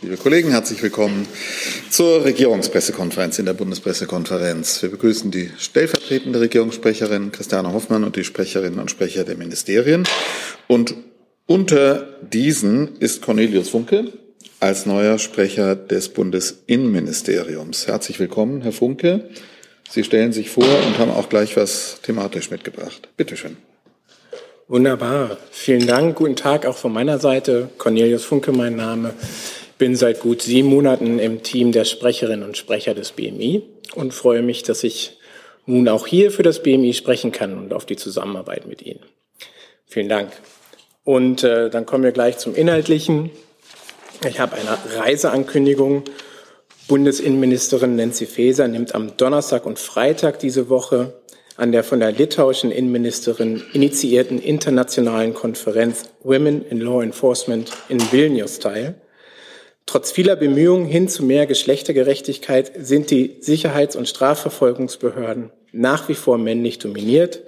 Liebe Kollegen, herzlich willkommen zur Regierungspressekonferenz in der Bundespressekonferenz. Wir begrüßen die stellvertretende Regierungssprecherin Christiane Hoffmann und die Sprecherinnen und Sprecher der Ministerien. Und unter diesen ist Cornelius Funke als neuer Sprecher des Bundesinnenministeriums. Herzlich willkommen, Herr Funke. Sie stellen sich vor und haben auch gleich was thematisch mitgebracht. Bitte schön. Wunderbar. Vielen Dank. Guten Tag auch von meiner Seite. Cornelius Funke, mein Name. Bin seit gut sieben Monaten im Team der Sprecherinnen und Sprecher des BMI und freue mich, dass ich nun auch hier für das BMI sprechen kann und auf die Zusammenarbeit mit Ihnen. Vielen Dank. Und äh, dann kommen wir gleich zum Inhaltlichen. Ich habe eine Reiseankündigung. Bundesinnenministerin Nancy Faeser nimmt am Donnerstag und Freitag diese Woche an der von der litauischen Innenministerin initiierten internationalen Konferenz Women in Law Enforcement in Vilnius teil. Trotz vieler Bemühungen hin zu mehr Geschlechtergerechtigkeit sind die Sicherheits- und Strafverfolgungsbehörden nach wie vor männlich dominiert.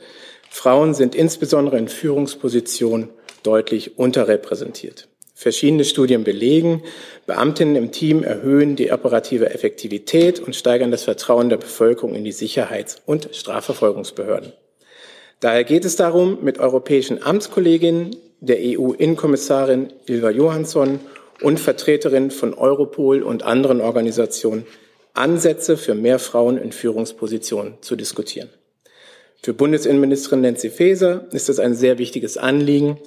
Frauen sind insbesondere in Führungspositionen deutlich unterrepräsentiert. Verschiedene Studien belegen, Beamtinnen im Team erhöhen die operative Effektivität und steigern das Vertrauen der Bevölkerung in die Sicherheits- und Strafverfolgungsbehörden. Daher geht es darum, mit europäischen Amtskolleginnen, der EU-Innenkommissarin Ilva Johansson und Vertreterinnen von Europol und anderen Organisationen Ansätze für mehr Frauen in Führungspositionen zu diskutieren. Für Bundesinnenministerin Nancy Faeser ist es ein sehr wichtiges Anliegen,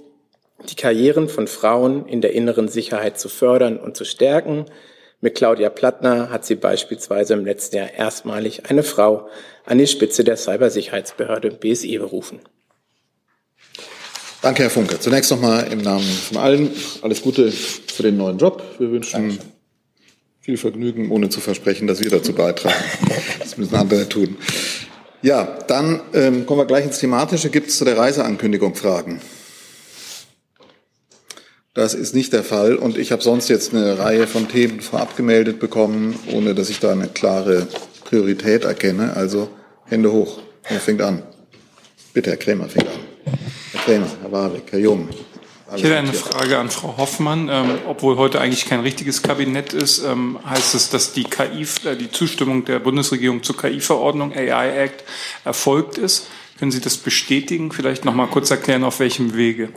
die Karrieren von Frauen in der inneren Sicherheit zu fördern und zu stärken. Mit Claudia Plattner hat sie beispielsweise im letzten Jahr erstmalig eine Frau an die Spitze der Cybersicherheitsbehörde BSI berufen. Danke, Herr Funke. Zunächst nochmal im Namen von allen alles Gute für den neuen Job. Wir wünschen Dankeschön. viel Vergnügen, ohne zu versprechen, dass wir dazu beitragen. Das müssen andere tun. Ja, dann ähm, kommen wir gleich ins Thematische. Gibt es zu der Reiseankündigung Fragen? Das ist nicht der Fall und ich habe sonst jetzt eine Reihe von Themen vorab gemeldet bekommen, ohne dass ich da eine klare Priorität erkenne. Also Hände hoch. Wer fängt an? Bitte, Herr Krämer fängt an. Herr Krämer, Herr Warwick, Herr Jung. Ich hätte eine Frage an Frau Hoffmann. Ähm, obwohl heute eigentlich kein richtiges Kabinett ist, ähm, heißt es, dass die KI, äh, die Zustimmung der Bundesregierung zur KI-Verordnung AI Act erfolgt ist. Können Sie das bestätigen? Vielleicht noch mal kurz erklären, auf welchem Wege?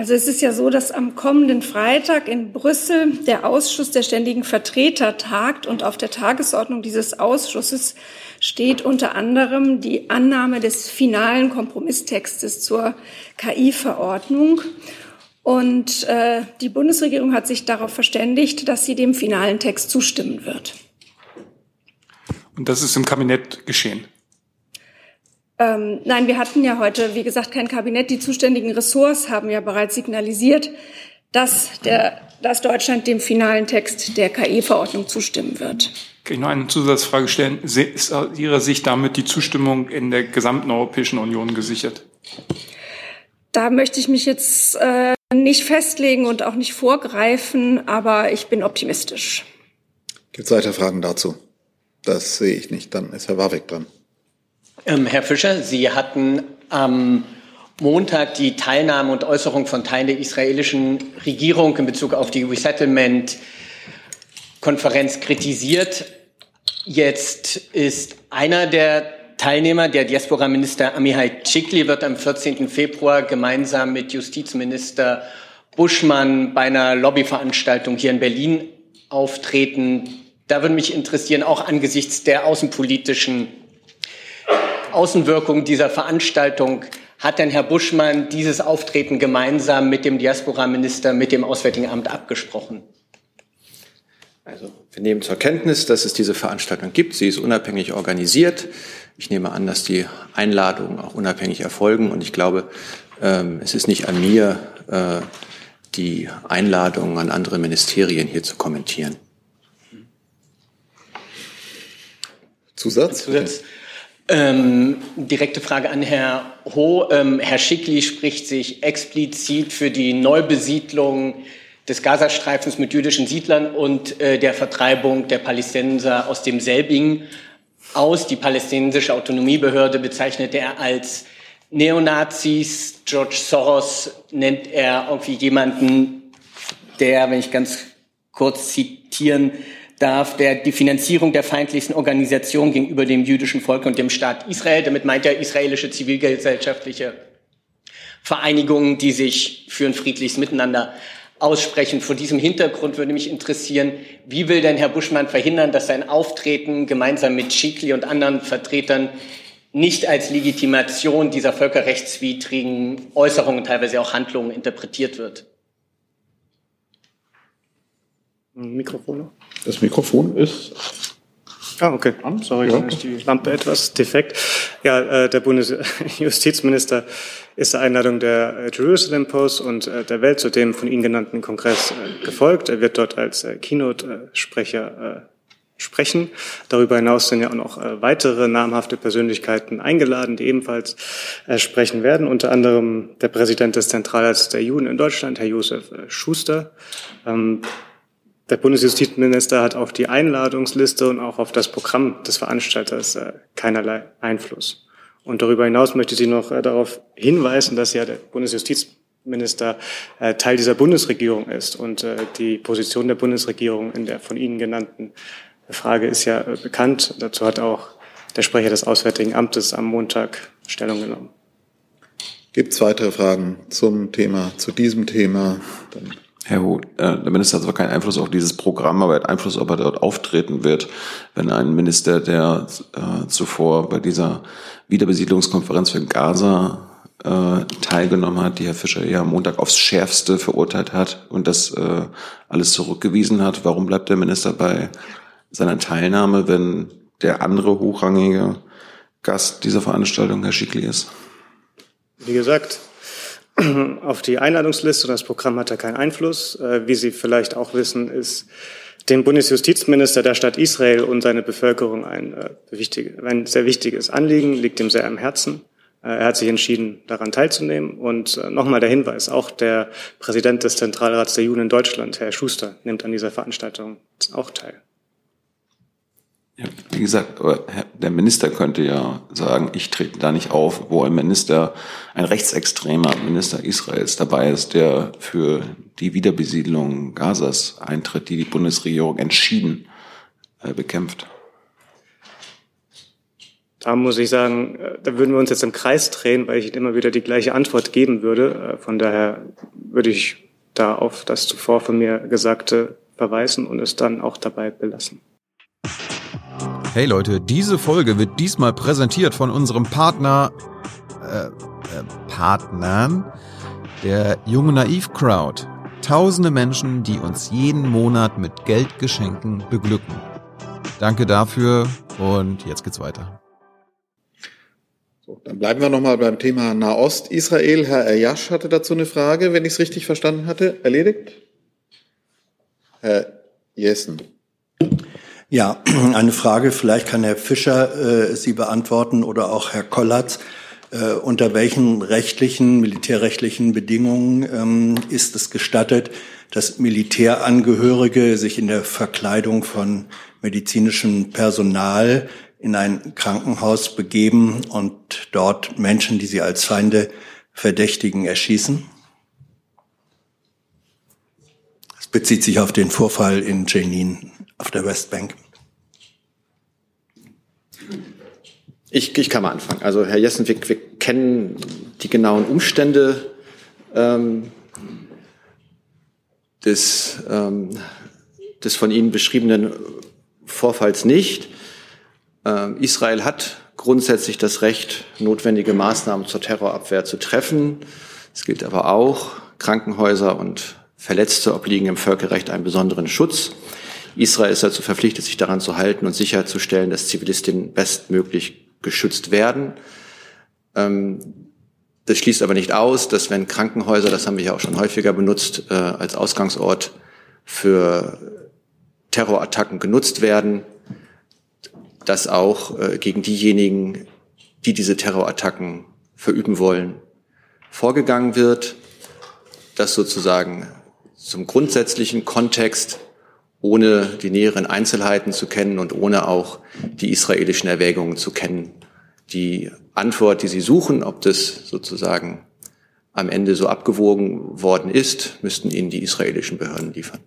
Also es ist ja so, dass am kommenden Freitag in Brüssel der Ausschuss der ständigen Vertreter tagt und auf der Tagesordnung dieses Ausschusses steht unter anderem die Annahme des finalen Kompromisstextes zur KI-Verordnung. Und äh, die Bundesregierung hat sich darauf verständigt, dass sie dem finalen Text zustimmen wird. Und das ist im Kabinett geschehen? Ähm, nein, wir hatten ja heute, wie gesagt, kein Kabinett. Die zuständigen Ressorts haben ja bereits signalisiert, dass, der, dass Deutschland dem finalen Text der KI-Verordnung zustimmen wird. Kann ich noch eine Zusatzfrage stellen? Ist aus Ihrer Sicht damit die Zustimmung in der gesamten Europäischen Union gesichert? Da möchte ich mich jetzt äh, nicht festlegen und auch nicht vorgreifen, aber ich bin optimistisch. Gibt es weitere Fragen dazu? Das sehe ich nicht. Dann ist Herr Warwick dran. Ähm, Herr Fischer, Sie hatten am Montag die Teilnahme und Äußerung von Teilen der israelischen Regierung in Bezug auf die Resettlement-Konferenz kritisiert. Jetzt ist einer der Teilnehmer, der Diaspora-Minister Amihai Chikli, wird am 14. Februar gemeinsam mit Justizminister Buschmann bei einer Lobbyveranstaltung hier in Berlin auftreten. Da würde mich interessieren, auch angesichts der außenpolitischen Außenwirkung dieser Veranstaltung hat denn Herr Buschmann dieses Auftreten gemeinsam mit dem Diaspora-Minister, mit dem Auswärtigen Amt abgesprochen? Also wir nehmen zur Kenntnis, dass es diese Veranstaltung gibt. Sie ist unabhängig organisiert. Ich nehme an, dass die Einladungen auch unabhängig erfolgen. Und ich glaube, ähm, es ist nicht an mir, äh, die Einladungen an andere Ministerien hier zu kommentieren. Zusatz? Zusatz. Ähm, direkte Frage an Herr Ho. Ähm, Herr Schickli spricht sich explizit für die Neubesiedlung des Gazastreifens mit jüdischen Siedlern und äh, der Vertreibung der Palästinenser aus dem Selbigen aus. Die palästinensische Autonomiebehörde bezeichnet er als Neonazis. George Soros nennt er irgendwie jemanden, der, wenn ich ganz kurz zitieren darf, der die Finanzierung der feindlichsten Organisation gegenüber dem jüdischen Volk und dem Staat Israel. Damit meint er israelische zivilgesellschaftliche Vereinigungen, die sich für ein friedliches Miteinander aussprechen. Vor diesem Hintergrund würde mich interessieren, wie will denn Herr Buschmann verhindern, dass sein Auftreten gemeinsam mit Schikli und anderen Vertretern nicht als Legitimation dieser völkerrechtswidrigen Äußerungen, teilweise auch Handlungen interpretiert wird? Mikrofon. Das Mikrofon ist Ah, okay. Sorry, ja. ist die Lampe etwas defekt. Ja, äh, der Bundesjustizminister ist der Einladung der äh, Jerusalem Post und äh, der Welt zu dem von Ihnen genannten Kongress äh, gefolgt. Er wird dort als Keynote-Sprecher sprechen. Darüber hinaus sind ja auch noch weitere namhafte Persönlichkeiten eingeladen, die ebenfalls sprechen werden. Unter anderem der Präsident des Zentralrats der Juden in Deutschland, Herr Josef Schuster. Ähm, der Bundesjustizminister hat auf die Einladungsliste und auch auf das Programm des Veranstalters äh, keinerlei Einfluss. Und darüber hinaus möchte ich Sie noch äh, darauf hinweisen, dass ja der Bundesjustizminister äh, Teil dieser Bundesregierung ist. Und die Position der Bundesregierung in der von Ihnen genannten Frage ist ja bekannt. Dazu hat auch der Sprecher des Auswärtigen Amtes am Montag Stellung genommen. Gibt es weitere Fragen zum Thema, zu diesem Thema? Dann Herr Hu, äh, der Minister hat zwar keinen Einfluss auf dieses Programm, aber er hat Einfluss, ob er dort auftreten wird, wenn ein Minister, der äh, zuvor bei dieser Wiederbesiedlungskonferenz für Gaza äh, teilgenommen hat, die Herr Fischer ja am Montag aufs Schärfste verurteilt hat und das äh, alles zurückgewiesen hat. Warum bleibt der Minister bei seiner Teilnahme, wenn der andere hochrangige Gast dieser Veranstaltung Herr Schickli ist? Wie gesagt, auf die Einladungsliste und das Programm hat er keinen Einfluss. Äh, wie Sie vielleicht auch wissen, ist dem Bundesjustizminister der Stadt Israel und seine Bevölkerung ein, äh, ein sehr wichtiges Anliegen, liegt ihm sehr am Herzen. Äh, er hat sich entschieden, daran teilzunehmen. Und nochmal der Hinweis, auch der Präsident des Zentralrats der Juden in Deutschland, Herr Schuster, nimmt an dieser Veranstaltung auch teil. Ja, wie gesagt, der Minister könnte ja sagen, ich trete da nicht auf, wo ein Minister, ein rechtsextremer Minister Israels dabei ist, der für die Wiederbesiedlung Gazas eintritt, die die Bundesregierung entschieden äh, bekämpft. Da muss ich sagen, äh, da würden wir uns jetzt im Kreis drehen, weil ich immer wieder die gleiche Antwort geben würde. Äh, von daher würde ich da auf das zuvor von mir Gesagte verweisen und es dann auch dabei belassen. Hey Leute, diese Folge wird diesmal präsentiert von unserem Partner, äh, äh, Partnern, der Junge Naiv Crowd. Tausende Menschen, die uns jeden Monat mit Geldgeschenken beglücken. Danke dafür und jetzt geht's weiter. So, dann bleiben wir nochmal beim Thema Nahost, Israel. Herr Erjasch hatte dazu eine Frage, wenn ich es richtig verstanden hatte. Erledigt? Herr Jessen. Ja, eine Frage, vielleicht kann Herr Fischer äh, sie beantworten oder auch Herr Kollatz. Äh, unter welchen rechtlichen, militärrechtlichen Bedingungen ähm, ist es gestattet, dass Militärangehörige sich in der Verkleidung von medizinischem Personal in ein Krankenhaus begeben und dort Menschen, die sie als Feinde verdächtigen, erschießen? Es bezieht sich auf den Vorfall in Jenin auf der Westbank? Ich, ich kann mal anfangen. Also Herr Jessen, wir, wir kennen die genauen Umstände ähm, des, ähm, des von Ihnen beschriebenen Vorfalls nicht. Ähm, Israel hat grundsätzlich das Recht, notwendige Maßnahmen zur Terrorabwehr zu treffen. Es gilt aber auch, Krankenhäuser und Verletzte obliegen im Völkerrecht einen besonderen Schutz. Israel ist dazu verpflichtet, sich daran zu halten und sicherzustellen, dass Zivilistinnen bestmöglich geschützt werden. Ähm, das schließt aber nicht aus, dass wenn Krankenhäuser, das haben wir ja auch schon häufiger benutzt, äh, als Ausgangsort für Terrorattacken genutzt werden, dass auch äh, gegen diejenigen, die diese Terrorattacken verüben wollen, vorgegangen wird, dass sozusagen zum grundsätzlichen Kontext ohne die näheren Einzelheiten zu kennen und ohne auch die israelischen Erwägungen zu kennen. Die Antwort, die Sie suchen, ob das sozusagen am Ende so abgewogen worden ist, müssten Ihnen die israelischen Behörden liefern.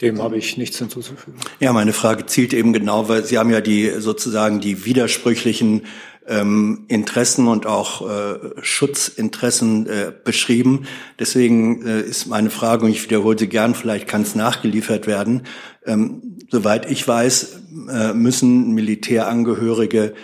Dem habe ich nichts hinzuzufügen. Ja, meine Frage zielt eben genau, weil Sie haben ja die sozusagen die widersprüchlichen ähm, Interessen und auch äh, Schutzinteressen äh, beschrieben. Deswegen äh, ist meine Frage, und ich wiederhole sie gern, vielleicht kann es nachgeliefert werden. Ähm, soweit ich weiß, äh, müssen Militärangehörige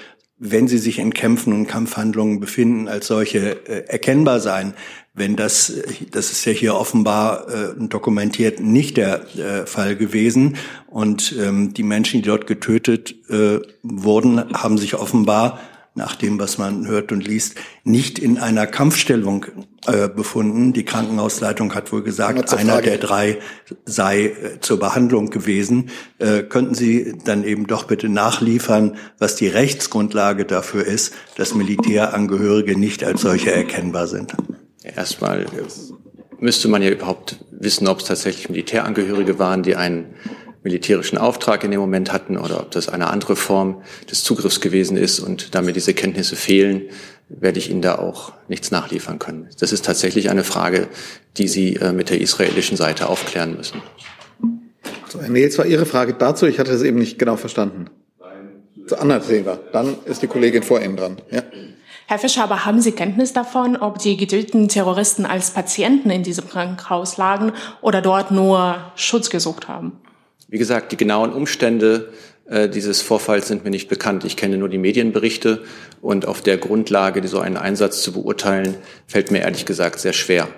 wenn sie sich in Kämpfen und Kampfhandlungen befinden, als solche äh, erkennbar sein. Wenn das, das ist ja hier offenbar äh, dokumentiert, nicht der äh, Fall gewesen. Und ähm, die Menschen, die dort getötet äh, wurden, haben sich offenbar nach dem, was man hört und liest, nicht in einer Kampfstellung äh, befunden. Die Krankenhausleitung hat wohl gesagt, einer der drei sei äh, zur Behandlung gewesen. Äh, könnten Sie dann eben doch bitte nachliefern, was die Rechtsgrundlage dafür ist, dass Militärangehörige nicht als solche erkennbar sind? Erstmal äh, müsste man ja überhaupt wissen, ob es tatsächlich Militärangehörige waren, die einen militärischen Auftrag in dem Moment hatten oder ob das eine andere Form des Zugriffs gewesen ist und damit diese Kenntnisse fehlen, werde ich Ihnen da auch nichts nachliefern können. Das ist tatsächlich eine Frage, die Sie äh, mit der israelischen Seite aufklären müssen. So, Herr Nils, war Ihre Frage dazu? Ich hatte das eben nicht genau verstanden. Zu Anna Silber. Dann ist die Kollegin vor Ihnen dran. Ja. Herr Fischer, aber haben Sie Kenntnis davon, ob die getöteten Terroristen als Patienten in diesem Krankenhaus lagen oder dort nur Schutz gesucht haben? Wie gesagt, die genauen Umstände äh, dieses Vorfalls sind mir nicht bekannt. Ich kenne nur die Medienberichte und auf der Grundlage, so einen Einsatz zu beurteilen, fällt mir ehrlich gesagt sehr schwer.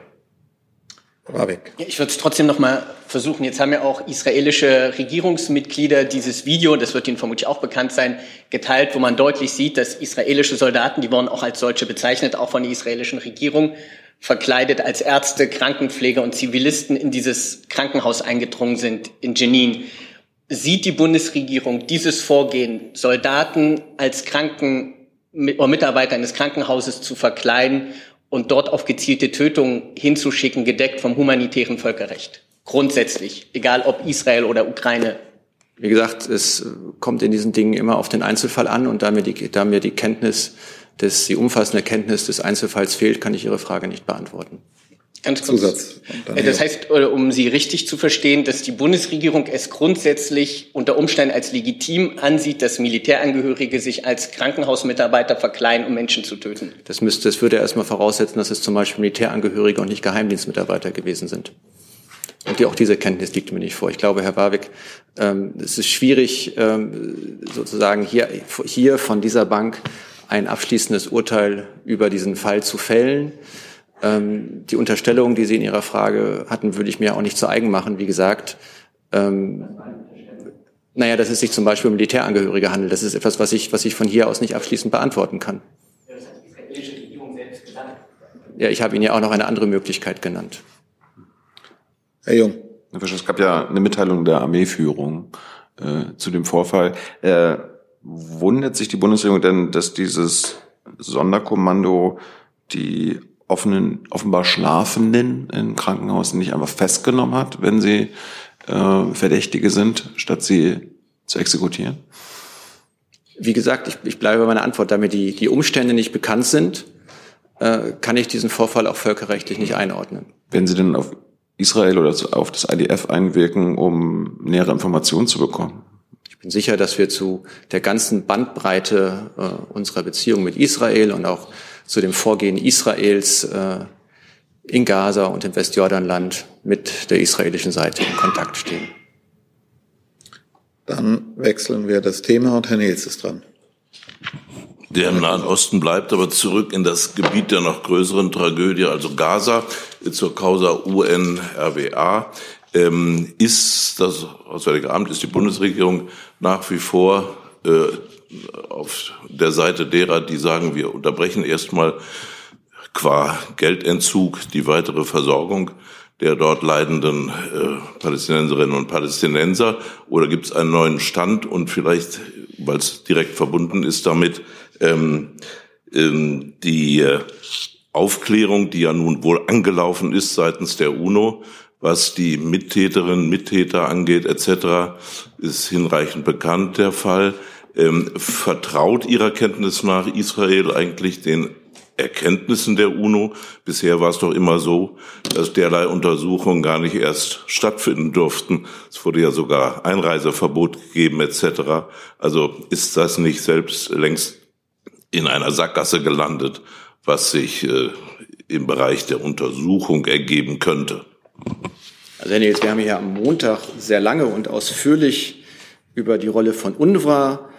Ich würde es trotzdem noch mal versuchen. Jetzt haben ja auch israelische Regierungsmitglieder dieses Video, das wird Ihnen vermutlich auch bekannt sein, geteilt, wo man deutlich sieht, dass israelische Soldaten, die wurden auch als solche bezeichnet, auch von der israelischen Regierung, verkleidet als Ärzte, Krankenpfleger und Zivilisten in dieses Krankenhaus eingedrungen sind in Jenin. Sieht die Bundesregierung dieses Vorgehen, Soldaten als Kranken oder Mitarbeiter eines Krankenhauses zu verkleiden und dort auf gezielte Tötungen hinzuschicken, gedeckt vom humanitären Völkerrecht? Grundsätzlich, egal ob Israel oder Ukraine. Wie gesagt, es kommt in diesen Dingen immer auf den Einzelfall an und da mir die, da mir die Kenntnis dass die umfassende Kenntnis des Einzelfalls fehlt, kann ich Ihre Frage nicht beantworten. Ganz kurz. Zusatz. Äh, das heißt, um Sie richtig zu verstehen, dass die Bundesregierung es grundsätzlich unter Umständen als legitim ansieht, dass Militärangehörige sich als Krankenhausmitarbeiter verkleiden, um Menschen zu töten. Das müsste, das würde erstmal voraussetzen, dass es zum Beispiel Militärangehörige und nicht Geheimdienstmitarbeiter gewesen sind. Und die, auch diese Kenntnis liegt mir nicht vor. Ich glaube, Herr Warwick, ähm, es ist schwierig, ähm, sozusagen hier, hier von dieser Bank ein abschließendes Urteil über diesen Fall zu fällen. Ähm, die Unterstellung, die Sie in Ihrer Frage hatten, würde ich mir auch nicht zu eigen machen. Wie gesagt, ähm, naja, dass es sich zum Beispiel um Militärangehörige handelt. Das ist etwas, was ich, was ich von hier aus nicht abschließend beantworten kann. Ja, ich habe Ihnen ja auch noch eine andere Möglichkeit genannt. Herr Jung. Es gab ja eine Mitteilung der Armeeführung äh, zu dem Vorfall. Äh, Wundert sich die Bundesregierung denn, dass dieses Sonderkommando die offenen, offenbar Schlafenden in Krankenhausen nicht einfach festgenommen hat, wenn sie äh, Verdächtige sind, statt sie zu exekutieren? Wie gesagt, ich, ich bleibe bei meiner Antwort. Da mir die, die Umstände nicht bekannt sind, äh, kann ich diesen Vorfall auch völkerrechtlich nicht einordnen. Wenn Sie denn auf Israel oder auf das IDF einwirken, um nähere Informationen zu bekommen? Bin sicher, dass wir zu der ganzen Bandbreite äh, unserer Beziehung mit Israel und auch zu dem Vorgehen Israels äh, in Gaza und im Westjordanland mit der israelischen Seite in Kontakt stehen. Dann wechseln wir das Thema und Herr Nils ist dran. Der im Nahen Osten bleibt aber zurück in das Gebiet der noch größeren Tragödie, also Gaza, zur Causa UNRWA. Ähm, ist das Auswärtige Amt, ist die Bundesregierung nach wie vor äh, auf der Seite derer, die sagen, wir unterbrechen erstmal qua Geldentzug die weitere Versorgung der dort leidenden äh, Palästinenserinnen und Palästinenser? Oder gibt es einen neuen Stand und vielleicht, weil es direkt verbunden ist damit, ähm, ähm, die äh, Aufklärung, die ja nun wohl angelaufen ist seitens der UNO, was die Mittäterinnen, Mittäter angeht etc., ist hinreichend bekannt der Fall. Ähm, vertraut Ihrer Kenntnis nach Israel eigentlich den Erkenntnissen der UNO. Bisher war es doch immer so, dass derlei Untersuchungen gar nicht erst stattfinden durften. Es wurde ja sogar Einreiseverbot gegeben etc. Also ist das nicht selbst längst in einer Sackgasse gelandet, was sich äh, im Bereich der Untersuchung ergeben könnte? Also Herr Nils, wir haben hier am Montag sehr lange und ausführlich über die Rolle von UNRWA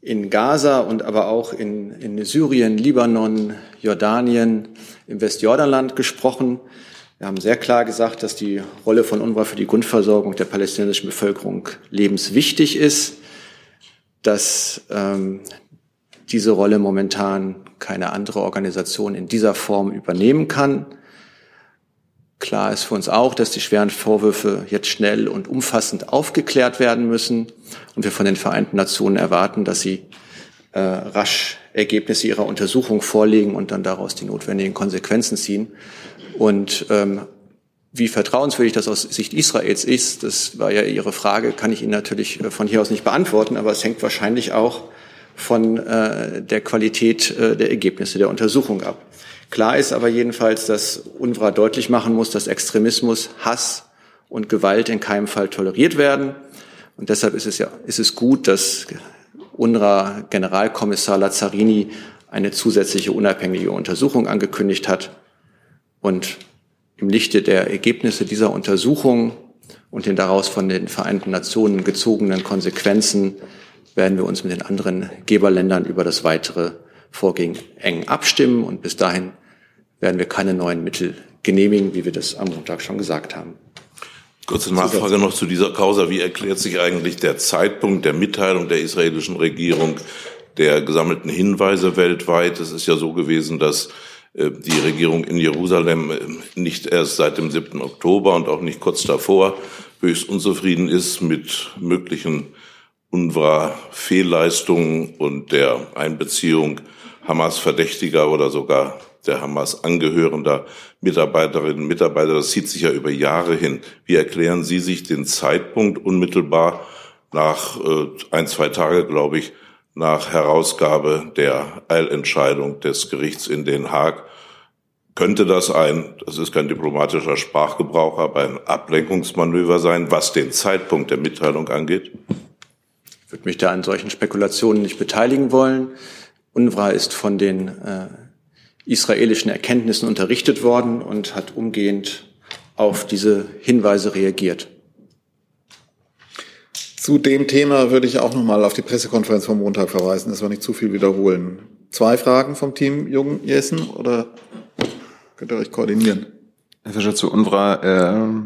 in Gaza und aber auch in, in Syrien, Libanon, Jordanien, im Westjordanland gesprochen. Wir haben sehr klar gesagt, dass die Rolle von UNRWA für die Grundversorgung der palästinensischen Bevölkerung lebenswichtig ist, dass ähm, diese Rolle momentan keine andere Organisation in dieser Form übernehmen kann. Klar ist für uns auch, dass die schweren Vorwürfe jetzt schnell und umfassend aufgeklärt werden müssen und wir von den Vereinten Nationen erwarten, dass sie äh, rasch Ergebnisse ihrer Untersuchung vorlegen und dann daraus die notwendigen Konsequenzen ziehen. Und ähm, wie vertrauenswürdig das aus Sicht Israels ist, das war ja Ihre Frage, kann ich Ihnen natürlich äh, von hier aus nicht beantworten, aber es hängt wahrscheinlich auch von äh, der Qualität äh, der Ergebnisse der Untersuchung ab. Klar ist aber jedenfalls, dass UNRWA deutlich machen muss, dass Extremismus, Hass und Gewalt in keinem Fall toleriert werden. Und deshalb ist es ja, ist es gut, dass UNRWA Generalkommissar Lazzarini eine zusätzliche unabhängige Untersuchung angekündigt hat. Und im Lichte der Ergebnisse dieser Untersuchung und den daraus von den Vereinten Nationen gezogenen Konsequenzen werden wir uns mit den anderen Geberländern über das weitere Vorgehen eng abstimmen. Und bis dahin werden wir keine neuen Mittel genehmigen, wie wir das am Montag schon gesagt haben. Kurze Nachfrage noch zu dieser Causa. Wie erklärt sich eigentlich der Zeitpunkt der Mitteilung der israelischen Regierung der gesammelten Hinweise weltweit? Es ist ja so gewesen, dass äh, die Regierung in Jerusalem äh, nicht erst seit dem 7. Oktober und auch nicht kurz davor höchst unzufrieden ist mit möglichen UNRWA-Fehlleistungen und der Einbeziehung Hamas-Verdächtiger oder sogar der Hamas angehörender Mitarbeiterinnen und Mitarbeiter. Das zieht sich ja über Jahre hin. Wie erklären Sie sich den Zeitpunkt unmittelbar nach äh, ein, zwei Tage, glaube ich, nach Herausgabe der Eilentscheidung des Gerichts in Den Haag? Könnte das ein, das ist kein diplomatischer Sprachgebrauch, aber ein Ablenkungsmanöver sein, was den Zeitpunkt der Mitteilung angeht? Ich würde mich da an solchen Spekulationen nicht beteiligen wollen. UNRWA ist von den äh, israelischen Erkenntnissen unterrichtet worden und hat umgehend auf diese Hinweise reagiert. Zu dem Thema würde ich auch noch mal auf die Pressekonferenz vom Montag verweisen, dass wir nicht zu viel wiederholen. Zwei Fragen vom Team Jung Jessen oder könnt ihr euch koordinieren? Herr Fischer zu UNRWA.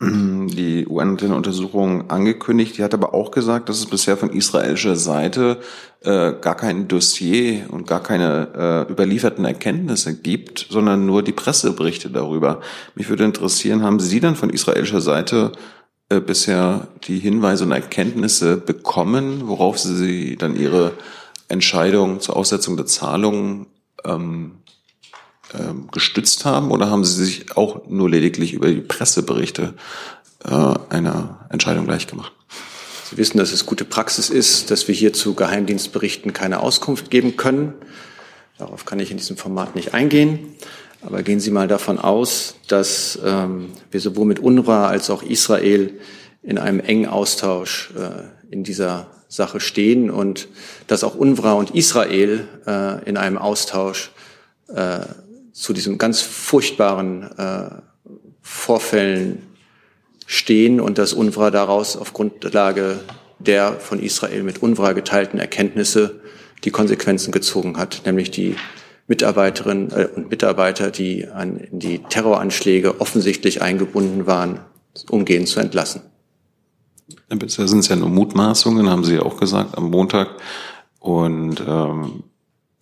Äh, die UN hat eine Untersuchung angekündigt. Die hat aber auch gesagt, dass es bisher von israelischer Seite äh, gar kein Dossier und gar keine äh, überlieferten Erkenntnisse gibt, sondern nur die Presseberichte darüber. Mich würde interessieren, haben Sie dann von israelischer Seite äh, bisher die Hinweise und Erkenntnisse bekommen, worauf Sie dann Ihre Entscheidung zur Aussetzung der Zahlungen ähm, ähm, gestützt haben oder haben Sie sich auch nur lediglich über die Presseberichte äh, einer Entscheidung gleich gemacht? Sie wissen, dass es gute Praxis ist, dass wir hier zu Geheimdienstberichten keine Auskunft geben können. Darauf kann ich in diesem Format nicht eingehen. Aber gehen Sie mal davon aus, dass ähm, wir sowohl mit UNRWA als auch Israel in einem engen Austausch äh, in dieser Sache stehen und dass auch UNRWA und Israel äh, in einem Austausch äh, zu diesen ganz furchtbaren äh, Vorfällen stehen und dass UNRWA daraus auf Grundlage der von Israel mit UNRWA geteilten Erkenntnisse die Konsequenzen gezogen hat, nämlich die Mitarbeiterinnen äh, und Mitarbeiter, die an die Terroranschläge offensichtlich eingebunden waren, umgehend zu entlassen. Bisher sind es ja nur Mutmaßungen, haben Sie ja auch gesagt am Montag. Und ähm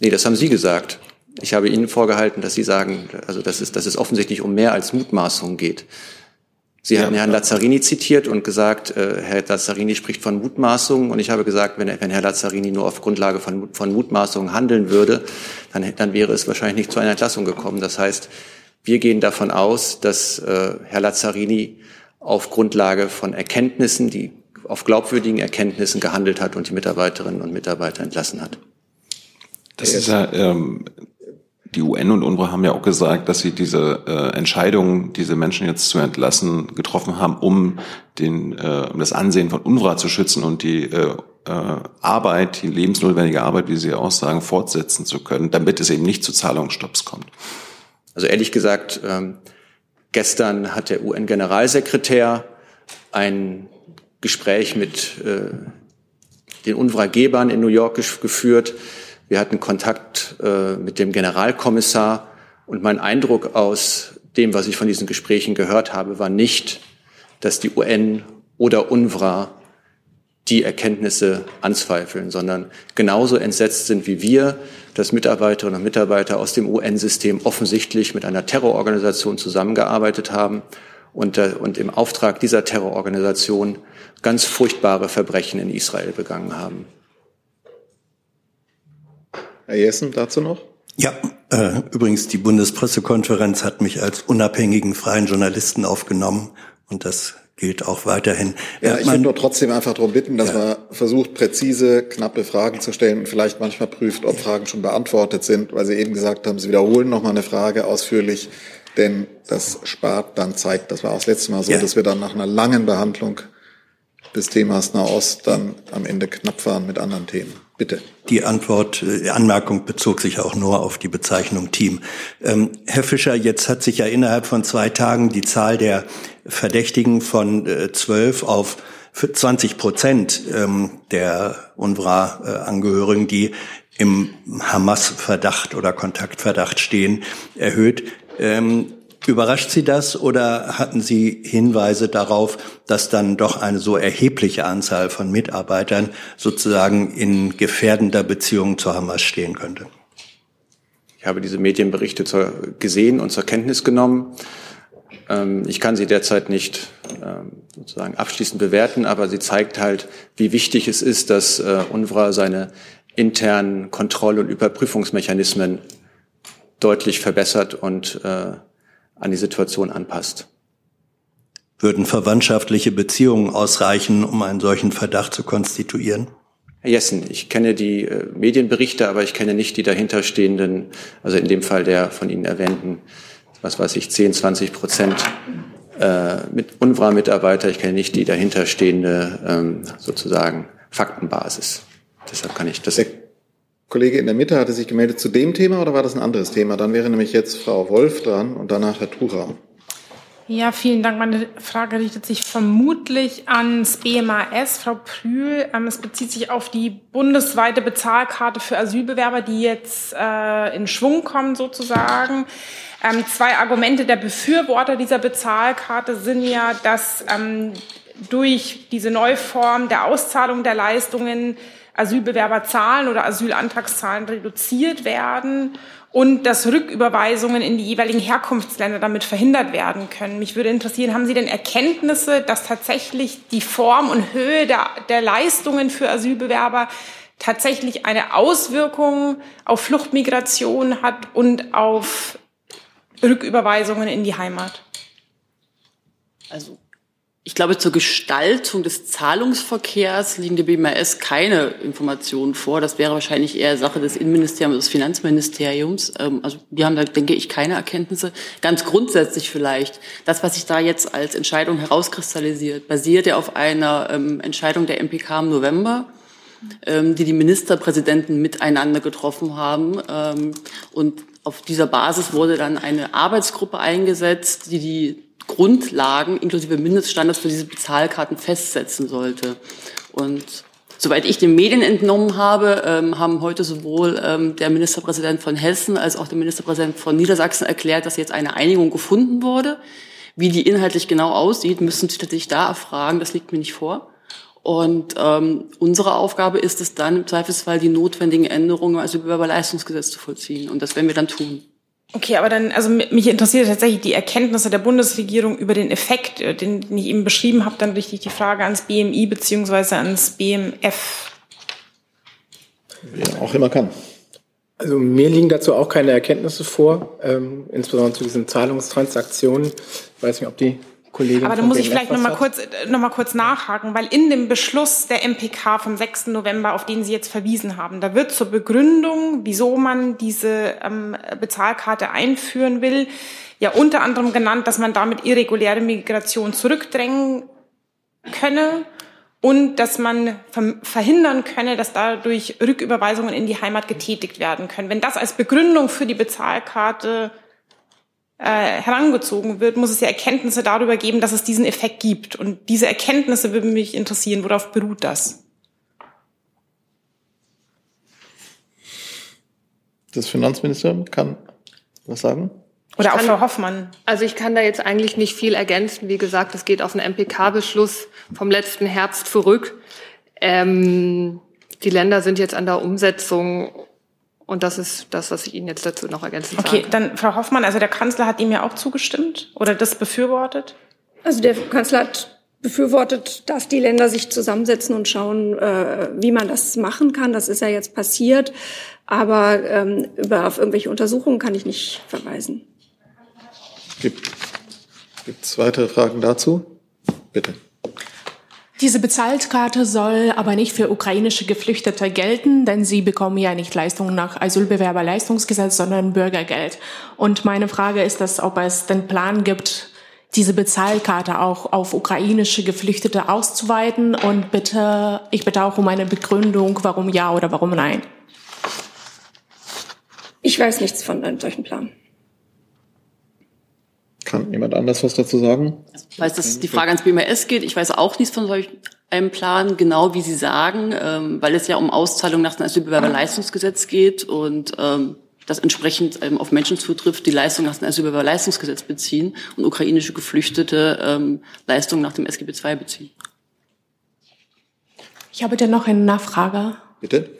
nee, das haben Sie gesagt. Ich habe Ihnen vorgehalten, dass Sie sagen, also dass es, dass es offensichtlich um mehr als Mutmaßungen geht. Sie ja, haben Herrn Lazzarini zitiert und gesagt, äh, Herr Lazzarini spricht von Mutmaßungen. Und ich habe gesagt, wenn, wenn Herr Lazzarini nur auf Grundlage von, von Mutmaßungen handeln würde, dann, dann wäre es wahrscheinlich nicht zu einer Entlassung gekommen. Das heißt, wir gehen davon aus, dass äh, Herr Lazzarini auf Grundlage von Erkenntnissen, die auf glaubwürdigen Erkenntnissen gehandelt hat und die Mitarbeiterinnen und Mitarbeiter entlassen hat. Das ist ja ähm, die UN und UNRWA haben ja auch gesagt, dass sie diese äh, Entscheidung, diese Menschen jetzt zu entlassen, getroffen haben, um den, äh, um das Ansehen von UNRWA zu schützen und die äh, äh, Arbeit, die lebensnotwendige Arbeit, wie Sie auch sagen, fortsetzen zu können, damit es eben nicht zu Zahlungsstopps kommt. Also ehrlich gesagt, ähm, gestern hat der UN-Generalsekretär ein Gespräch mit äh, den UNRWA-Gebern in New York geführt. Wir hatten Kontakt äh, mit dem Generalkommissar und mein Eindruck aus dem, was ich von diesen Gesprächen gehört habe, war nicht, dass die UN oder UNRWA die Erkenntnisse anzweifeln, sondern genauso entsetzt sind wie wir, dass Mitarbeiterinnen und Mitarbeiter aus dem UN-System offensichtlich mit einer Terrororganisation zusammengearbeitet haben und, äh, und im Auftrag dieser Terrororganisation ganz furchtbare Verbrechen in Israel begangen haben. Herr Jessen, dazu noch? Ja, äh, übrigens, die Bundespressekonferenz hat mich als unabhängigen freien Journalisten aufgenommen und das gilt auch weiterhin. Ja, ich würde nur trotzdem einfach darum bitten, dass ja. man versucht, präzise, knappe Fragen zu stellen und vielleicht manchmal prüft, ob Fragen schon beantwortet sind, weil Sie eben gesagt haben, Sie wiederholen nochmal eine Frage ausführlich, denn das spart dann Zeit. Das war auch das letzte Mal so, ja. dass wir dann nach einer langen Behandlung des Themas Nahost dann am Ende knapp waren mit anderen Themen. Bitte. Die Antwort, die äh, Anmerkung bezog sich auch nur auf die Bezeichnung Team. Ähm, Herr Fischer, jetzt hat sich ja innerhalb von zwei Tagen die Zahl der Verdächtigen von äh, zwölf äh, auf 20 Prozent ähm, der UNRWA-Angehörigen, die im Hamas-Verdacht oder Kontaktverdacht stehen, erhöht. Ähm, Überrascht Sie das oder hatten Sie Hinweise darauf, dass dann doch eine so erhebliche Anzahl von Mitarbeitern sozusagen in gefährdender Beziehung zur Hamas stehen könnte? Ich habe diese Medienberichte zur, gesehen und zur Kenntnis genommen. Ähm, ich kann sie derzeit nicht ähm, sozusagen abschließend bewerten, aber sie zeigt halt, wie wichtig es ist, dass äh, UNRWA seine internen Kontroll- und Überprüfungsmechanismen deutlich verbessert und äh, an die Situation anpasst. Würden verwandtschaftliche Beziehungen ausreichen, um einen solchen Verdacht zu konstituieren? Herr Jessen, ich kenne die äh, Medienberichte, aber ich kenne nicht die dahinterstehenden, also in dem Fall der von Ihnen erwähnten, was weiß ich, 10, 20 Prozent äh, mit UNRWA-Mitarbeiter. Ich kenne nicht die dahinterstehende ähm, sozusagen Faktenbasis. Deshalb kann ich das. Der Kollege in der Mitte hatte sich gemeldet zu dem Thema oder war das ein anderes Thema? Dann wäre nämlich jetzt Frau Wolf dran und danach Herr Tucher. Ja, vielen Dank. Meine Frage richtet sich vermutlich ans BMAS. Frau Prühl, ähm, es bezieht sich auf die bundesweite Bezahlkarte für Asylbewerber, die jetzt äh, in Schwung kommt sozusagen. Ähm, zwei Argumente der Befürworter dieser Bezahlkarte sind ja, dass ähm, durch diese Neuform der Auszahlung der Leistungen Asylbewerberzahlen oder Asylantragszahlen reduziert werden und dass Rücküberweisungen in die jeweiligen Herkunftsländer damit verhindert werden können. Mich würde interessieren, haben Sie denn Erkenntnisse, dass tatsächlich die Form und Höhe der, der Leistungen für Asylbewerber tatsächlich eine Auswirkung auf Fluchtmigration hat und auf Rücküberweisungen in die Heimat? Also ich glaube, zur Gestaltung des Zahlungsverkehrs liegen der BMAS keine Informationen vor. Das wäre wahrscheinlich eher Sache des Innenministeriums, des Finanzministeriums. Ähm, also die haben da, denke ich, keine Erkenntnisse. Ganz grundsätzlich vielleicht. Das, was sich da jetzt als Entscheidung herauskristallisiert, basiert ja auf einer ähm, Entscheidung der MPK im November ähm, die die Ministerpräsidenten miteinander getroffen haben. und auf dieser Basis wurde dann eine Arbeitsgruppe eingesetzt, die die Grundlagen inklusive Mindeststandards für diese Bezahlkarten festsetzen sollte. Und soweit ich den Medien entnommen habe, ähm, haben heute sowohl ähm, der Ministerpräsident von Hessen als auch der Ministerpräsident von Niedersachsen erklärt, dass jetzt eine Einigung gefunden wurde. Wie die inhaltlich genau aussieht, müssen Sie natürlich da erfragen. Das liegt mir nicht vor. Und ähm, unsere Aufgabe ist es dann im Zweifelsfall die notwendigen Änderungen also über Bewerberleistungsgesetz zu vollziehen. Und das werden wir dann tun. Okay, aber dann, also mich interessiert tatsächlich die Erkenntnisse der Bundesregierung über den Effekt, äh, den, den ich eben beschrieben habe, dann richtig die Frage ans BMI beziehungsweise ans BMF. Wer auch immer kann. Also mir liegen dazu auch keine Erkenntnisse vor, ähm, insbesondere zu diesen Zahlungstransaktionen. Ich weiß nicht, ob die Kollegin Aber da muss ich vielleicht noch mal, kurz, noch mal kurz nachhaken, weil in dem Beschluss der MPK vom 6. November, auf den Sie jetzt verwiesen haben, da wird zur Begründung, wieso man diese ähm, Bezahlkarte einführen will, ja unter anderem genannt, dass man damit irreguläre Migration zurückdrängen könne und dass man verhindern könne, dass dadurch Rücküberweisungen in die Heimat getätigt werden können. Wenn das als Begründung für die Bezahlkarte äh, herangezogen wird, muss es ja Erkenntnisse darüber geben, dass es diesen Effekt gibt. Und diese Erkenntnisse würden mich interessieren. Worauf beruht das? Das Finanzministerium kann was sagen? Oder auch Frau Hoffmann. Also ich kann da jetzt eigentlich nicht viel ergänzen. Wie gesagt, es geht auf einen MPK-Beschluss vom letzten Herbst zurück. Ähm, die Länder sind jetzt an der Umsetzung und das ist das, was ich Ihnen jetzt dazu noch ergänzen kann. Okay, dann Frau Hoffmann, also der Kanzler hat ihm ja auch zugestimmt oder das befürwortet? Also der Kanzler hat befürwortet, dass die Länder sich zusammensetzen und schauen, äh, wie man das machen kann. Das ist ja jetzt passiert. Aber ähm, über auf irgendwelche Untersuchungen kann ich nicht verweisen. Gibt es weitere Fragen dazu? Bitte. Diese Bezahlkarte soll aber nicht für ukrainische Geflüchtete gelten, denn sie bekommen ja nicht Leistungen nach Asylbewerberleistungsgesetz, sondern Bürgergeld. Und meine Frage ist, dass, ob es den Plan gibt, diese Bezahlkarte auch auf ukrainische Geflüchtete auszuweiten. Und bitte, ich bitte auch um eine Begründung, warum ja oder warum nein. Ich weiß nichts von einem solchen Plan. Kann jemand anders was dazu sagen? Ich weiß, dass die Frage ans BMS geht. Ich weiß auch nichts von solch einem Plan, genau wie Sie sagen, ähm, weil es ja um Auszahlung nach dem Asylbewerberleistungsgesetz geht und ähm, das entsprechend ähm, auf Menschen zutrifft, die Leistungen nach dem Asylbewerberleistungsgesetz beziehen und ukrainische Geflüchtete ähm, Leistungen nach dem SGB II beziehen. Ich habe dann noch eine Nachfrage. Bitte?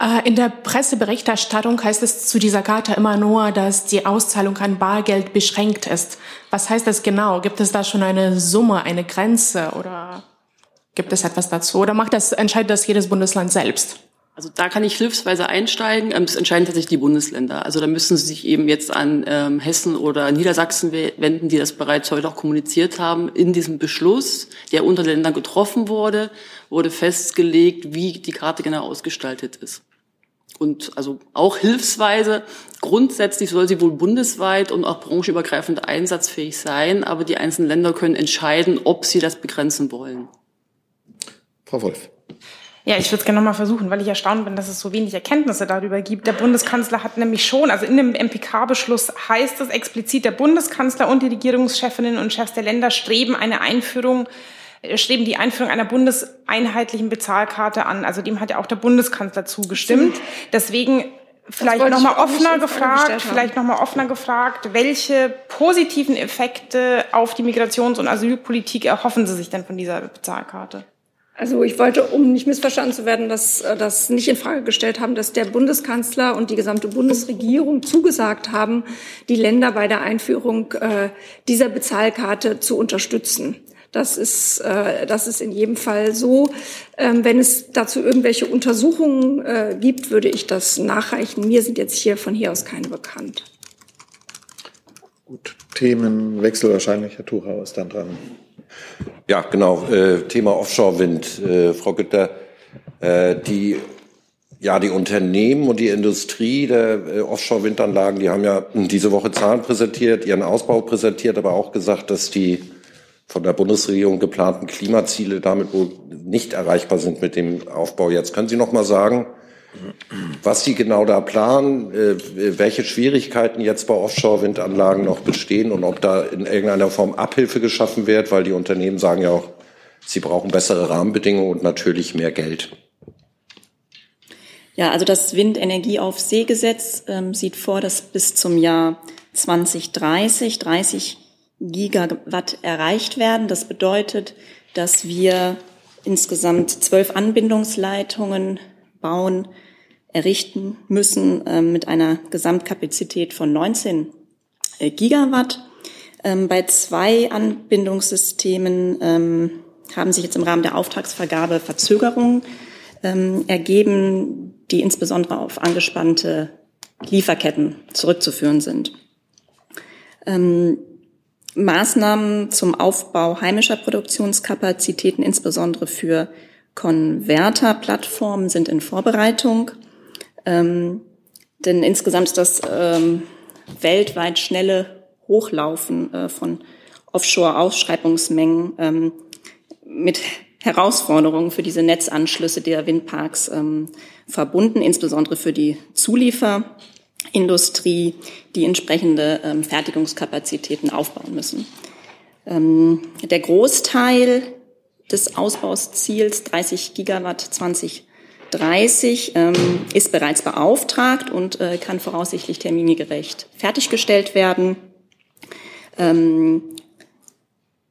Äh, in der Presseberichterstattung heißt es zu dieser Karte immer nur, dass die Auszahlung an Bargeld beschränkt ist. Was heißt das genau? Gibt es da schon eine Summe, eine Grenze oder gibt es etwas dazu? Oder macht das, entscheidet das jedes Bundesland selbst? Also da kann ich hilfsweise einsteigen. Ähm, das entscheiden tatsächlich die Bundesländer. Also da müssen Sie sich eben jetzt an ähm, Hessen oder Niedersachsen wenden, die das bereits heute auch kommuniziert haben. In diesem Beschluss, der unter Ländern getroffen wurde, wurde festgelegt, wie die Karte genau ausgestaltet ist. Und also auch hilfsweise, grundsätzlich soll sie wohl bundesweit und auch branchenübergreifend einsatzfähig sein, aber die einzelnen Länder können entscheiden, ob sie das begrenzen wollen. Frau Wolf. Ja, ich würde es gerne nochmal versuchen, weil ich erstaunt bin, dass es so wenig Erkenntnisse darüber gibt. Der Bundeskanzler hat nämlich schon, also in dem MPK-Beschluss heißt es explizit, der Bundeskanzler und die Regierungschefinnen und Chefs der Länder streben eine Einführung, äh, streben die Einführung einer bundeseinheitlichen Bezahlkarte an. Also dem hat ja auch der Bundeskanzler zugestimmt. Deswegen vielleicht nochmal offener gefragt, vielleicht nochmal offener gefragt, welche positiven Effekte auf die Migrations- und Asylpolitik erhoffen Sie sich denn von dieser Bezahlkarte? Also ich wollte, um nicht missverstanden zu werden, dass äh, das nicht in Frage gestellt haben, dass der Bundeskanzler und die gesamte Bundesregierung zugesagt haben, die Länder bei der Einführung äh, dieser Bezahlkarte zu unterstützen. Das ist, äh, das ist in jedem Fall so. Ähm, wenn es dazu irgendwelche Untersuchungen äh, gibt, würde ich das nachreichen. Mir sind jetzt hier von hier aus keine bekannt. Gut, Themenwechsel wahrscheinlich. Herr Tuchau ist dann dran. Ja, genau. Äh, Thema Offshore-Wind. Äh, Frau Gütter, äh, die, ja, die Unternehmen und die Industrie der äh, Offshore-Windanlagen, die haben ja diese Woche Zahlen präsentiert, ihren Ausbau präsentiert, aber auch gesagt, dass die von der Bundesregierung geplanten Klimaziele damit wohl nicht erreichbar sind mit dem Aufbau. Jetzt können Sie noch mal sagen, was Sie genau da planen, äh, welche Schwierigkeiten jetzt bei Offshore-Windanlagen noch bestehen und ob da in irgendeiner Form Abhilfe geschaffen wird, weil die Unternehmen sagen ja auch, sie brauchen bessere Rahmenbedingungen und natürlich mehr Geld. Ja, also das Windenergieaufseegesetz ähm, sieht vor, dass bis zum Jahr 2030 30 Gigawatt erreicht werden. Das bedeutet, dass wir insgesamt zwölf Anbindungsleitungen bauen, errichten müssen äh, mit einer Gesamtkapazität von 19 äh, Gigawatt. Ähm, bei zwei Anbindungssystemen ähm, haben sich jetzt im Rahmen der Auftragsvergabe Verzögerungen ähm, ergeben, die insbesondere auf angespannte Lieferketten zurückzuführen sind. Ähm, Maßnahmen zum Aufbau heimischer Produktionskapazitäten, insbesondere für Konverterplattformen, sind in Vorbereitung. Ähm, denn insgesamt ist das ähm, weltweit schnelle Hochlaufen äh, von Offshore-Ausschreibungsmengen ähm, mit Herausforderungen für diese Netzanschlüsse der Windparks ähm, verbunden, insbesondere für die Zulieferindustrie, die entsprechende ähm, Fertigungskapazitäten aufbauen müssen. Ähm, der Großteil des Ausbausziels 30 Gigawatt 2030 ähm, ist bereits beauftragt und äh, kann voraussichtlich termingerecht fertiggestellt werden. Ähm,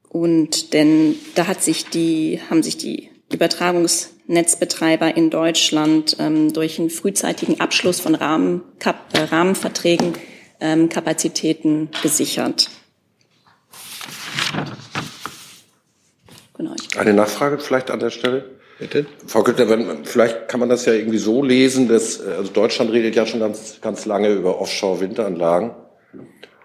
und denn da hat sich die, haben sich die Übertragungsnetzbetreiber in Deutschland ähm, durch einen frühzeitigen Abschluss von Rahmen, Kap, äh, Rahmenverträgen ähm, Kapazitäten gesichert. Genau. Eine Nachfrage vielleicht an der Stelle? Bitte? Frau Güttner, vielleicht kann man das ja irgendwie so lesen, dass also Deutschland redet ja schon ganz, ganz lange über Offshore-Windanlagen.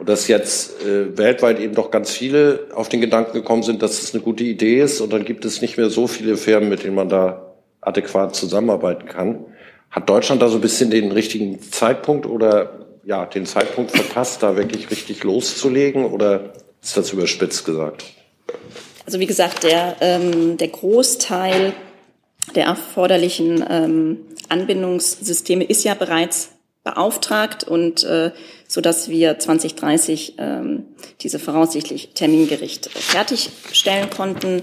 Und dass jetzt äh, weltweit eben doch ganz viele auf den Gedanken gekommen sind, dass es eine gute Idee ist und dann gibt es nicht mehr so viele Firmen, mit denen man da adäquat zusammenarbeiten kann. Hat Deutschland da so ein bisschen den richtigen Zeitpunkt oder ja, den Zeitpunkt verpasst, da wirklich richtig loszulegen oder ist das überspitzt gesagt? Also wie gesagt, der, ähm, der Großteil der erforderlichen ähm, Anbindungssysteme ist ja bereits beauftragt und äh, so dass wir 2030 ähm, diese voraussichtlich termingericht fertigstellen konnten.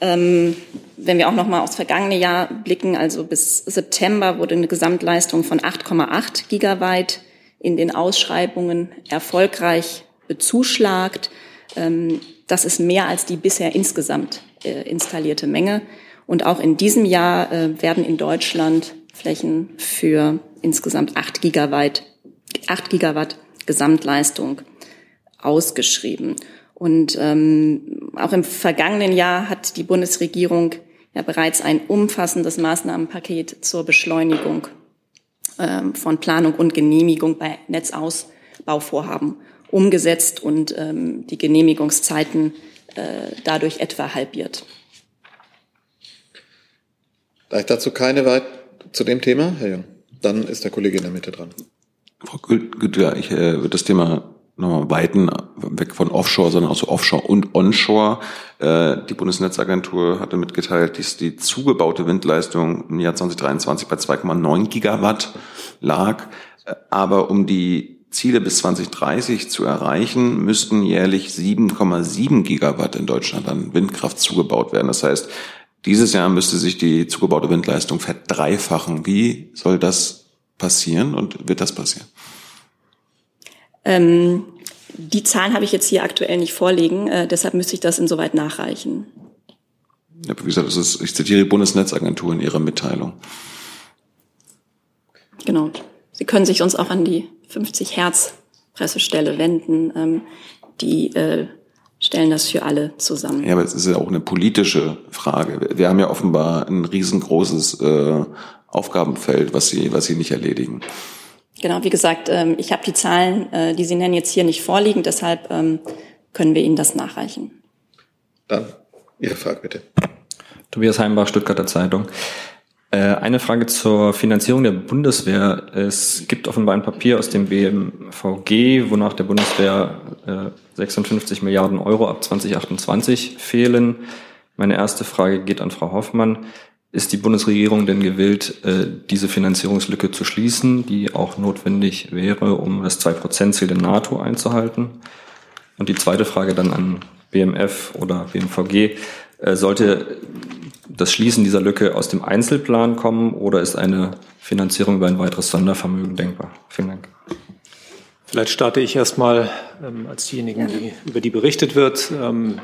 Ähm, wenn wir auch noch mal aufs vergangene Jahr blicken, also bis September wurde eine Gesamtleistung von 8,8 Gigawatt in den Ausschreibungen erfolgreich bezuschlagt. Ähm, das ist mehr als die bisher insgesamt äh, installierte Menge. Und auch in diesem Jahr äh, werden in Deutschland Flächen für insgesamt 8 Gigawatt, 8 Gigawatt Gesamtleistung ausgeschrieben. Und ähm, auch im vergangenen Jahr hat die Bundesregierung ja bereits ein umfassendes Maßnahmenpaket zur Beschleunigung ähm, von Planung und Genehmigung bei Netzausbauvorhaben umgesetzt und ähm, die Genehmigungszeiten äh, dadurch etwa halbiert. Da ich dazu keine weit zu dem Thema, Herr Jung, dann ist der Kollege in der Mitte dran. Frau Güter, ich äh, würde das Thema nochmal weiten, weg von Offshore, sondern auch so Offshore und Onshore. Äh, die Bundesnetzagentur hatte mitgeteilt, dass die zugebaute Windleistung im Jahr 2023 bei 2,9 Gigawatt lag. Äh, aber um die Ziele bis 2030 zu erreichen, müssten jährlich 7,7 Gigawatt in Deutschland an Windkraft zugebaut werden. Das heißt, dieses Jahr müsste sich die zugebaute Windleistung verdreifachen. Wie soll das passieren und wird das passieren? Ähm, die Zahlen habe ich jetzt hier aktuell nicht vorliegen, äh, deshalb müsste ich das insoweit nachreichen. Ja, wie gesagt, ist, ich zitiere die Bundesnetzagentur in ihrer Mitteilung. Genau. Sie können sich uns auch an die 50 Hertz Pressestelle wenden. Ähm, die äh, stellen das für alle zusammen. Ja, aber es ist ja auch eine politische Frage. Wir haben ja offenbar ein riesengroßes äh, Aufgabenfeld, was sie, was sie nicht erledigen. Genau, wie gesagt, ähm, ich habe die Zahlen, äh, die Sie nennen, jetzt hier nicht vorliegen, deshalb ähm, können wir Ihnen das nachreichen. Dann Ihre Frage bitte. Tobias Heimbach, Stuttgarter Zeitung. Äh, eine Frage zur Finanzierung der Bundeswehr. Es gibt offenbar ein Papier aus dem BMVG, wonach der Bundeswehr 56 äh, Milliarden Euro ab 2028 fehlen. Meine erste Frage geht an Frau Hoffmann. Ist die Bundesregierung denn gewillt, äh, diese Finanzierungslücke zu schließen, die auch notwendig wäre, um das 2-Prozent-Ziel der NATO einzuhalten? Und die zweite Frage dann an BMF oder BMVG. Sollte das Schließen dieser Lücke aus dem Einzelplan kommen oder ist eine Finanzierung über ein weiteres Sondervermögen denkbar? Vielen Dank. Vielleicht starte ich erstmal ähm, als diejenigen, die, über die berichtet wird, ähm,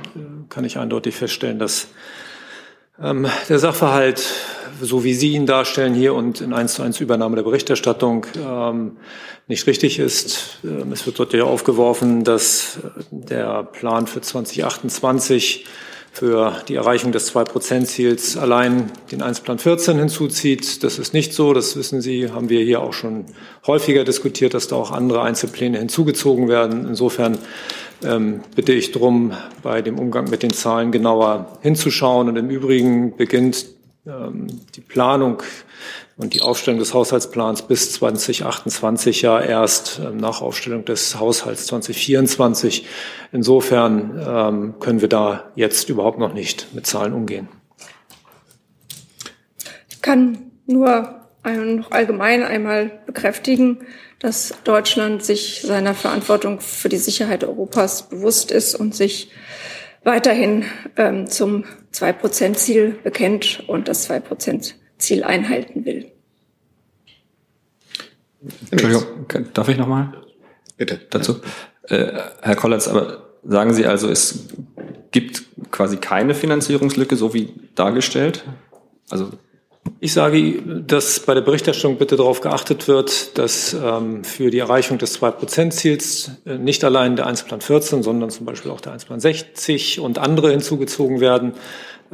kann ich eindeutig feststellen, dass ähm, der Sachverhalt, so wie Sie ihn darstellen hier und in eins zu eins Übernahme der Berichterstattung, ähm, nicht richtig ist. Ähm, es wird dort ja aufgeworfen, dass der Plan für 2028 für die Erreichung des Zwei-Prozent-Ziels allein den Einzelplan 14 hinzuzieht. Das ist nicht so. Das wissen Sie, haben wir hier auch schon häufiger diskutiert, dass da auch andere Einzelpläne hinzugezogen werden. Insofern ähm, bitte ich darum, bei dem Umgang mit den Zahlen genauer hinzuschauen. Und im Übrigen beginnt ähm, die Planung und die Aufstellung des Haushaltsplans bis 2028 ja erst ähm, nach Aufstellung des Haushalts 2024. Insofern ähm, können wir da jetzt überhaupt noch nicht mit Zahlen umgehen. Ich kann nur noch allgemein einmal bekräftigen, dass Deutschland sich seiner Verantwortung für die Sicherheit Europas bewusst ist und sich weiterhin ähm, zum Zwei-Prozent-Ziel bekennt und das Zwei-Prozent-Ziel einhalten will. Entschuldigung, darf ich nochmal? Bitte. Dazu. Äh, Herr Kollatz, aber sagen Sie also, es gibt quasi keine Finanzierungslücke, so wie dargestellt? Also ich sage, dass bei der Berichterstattung bitte darauf geachtet wird, dass ähm, für die Erreichung des 2-Prozent-Ziels äh, nicht allein der Einzelplan 14, sondern zum Beispiel auch der Einzelplan 60 und andere hinzugezogen werden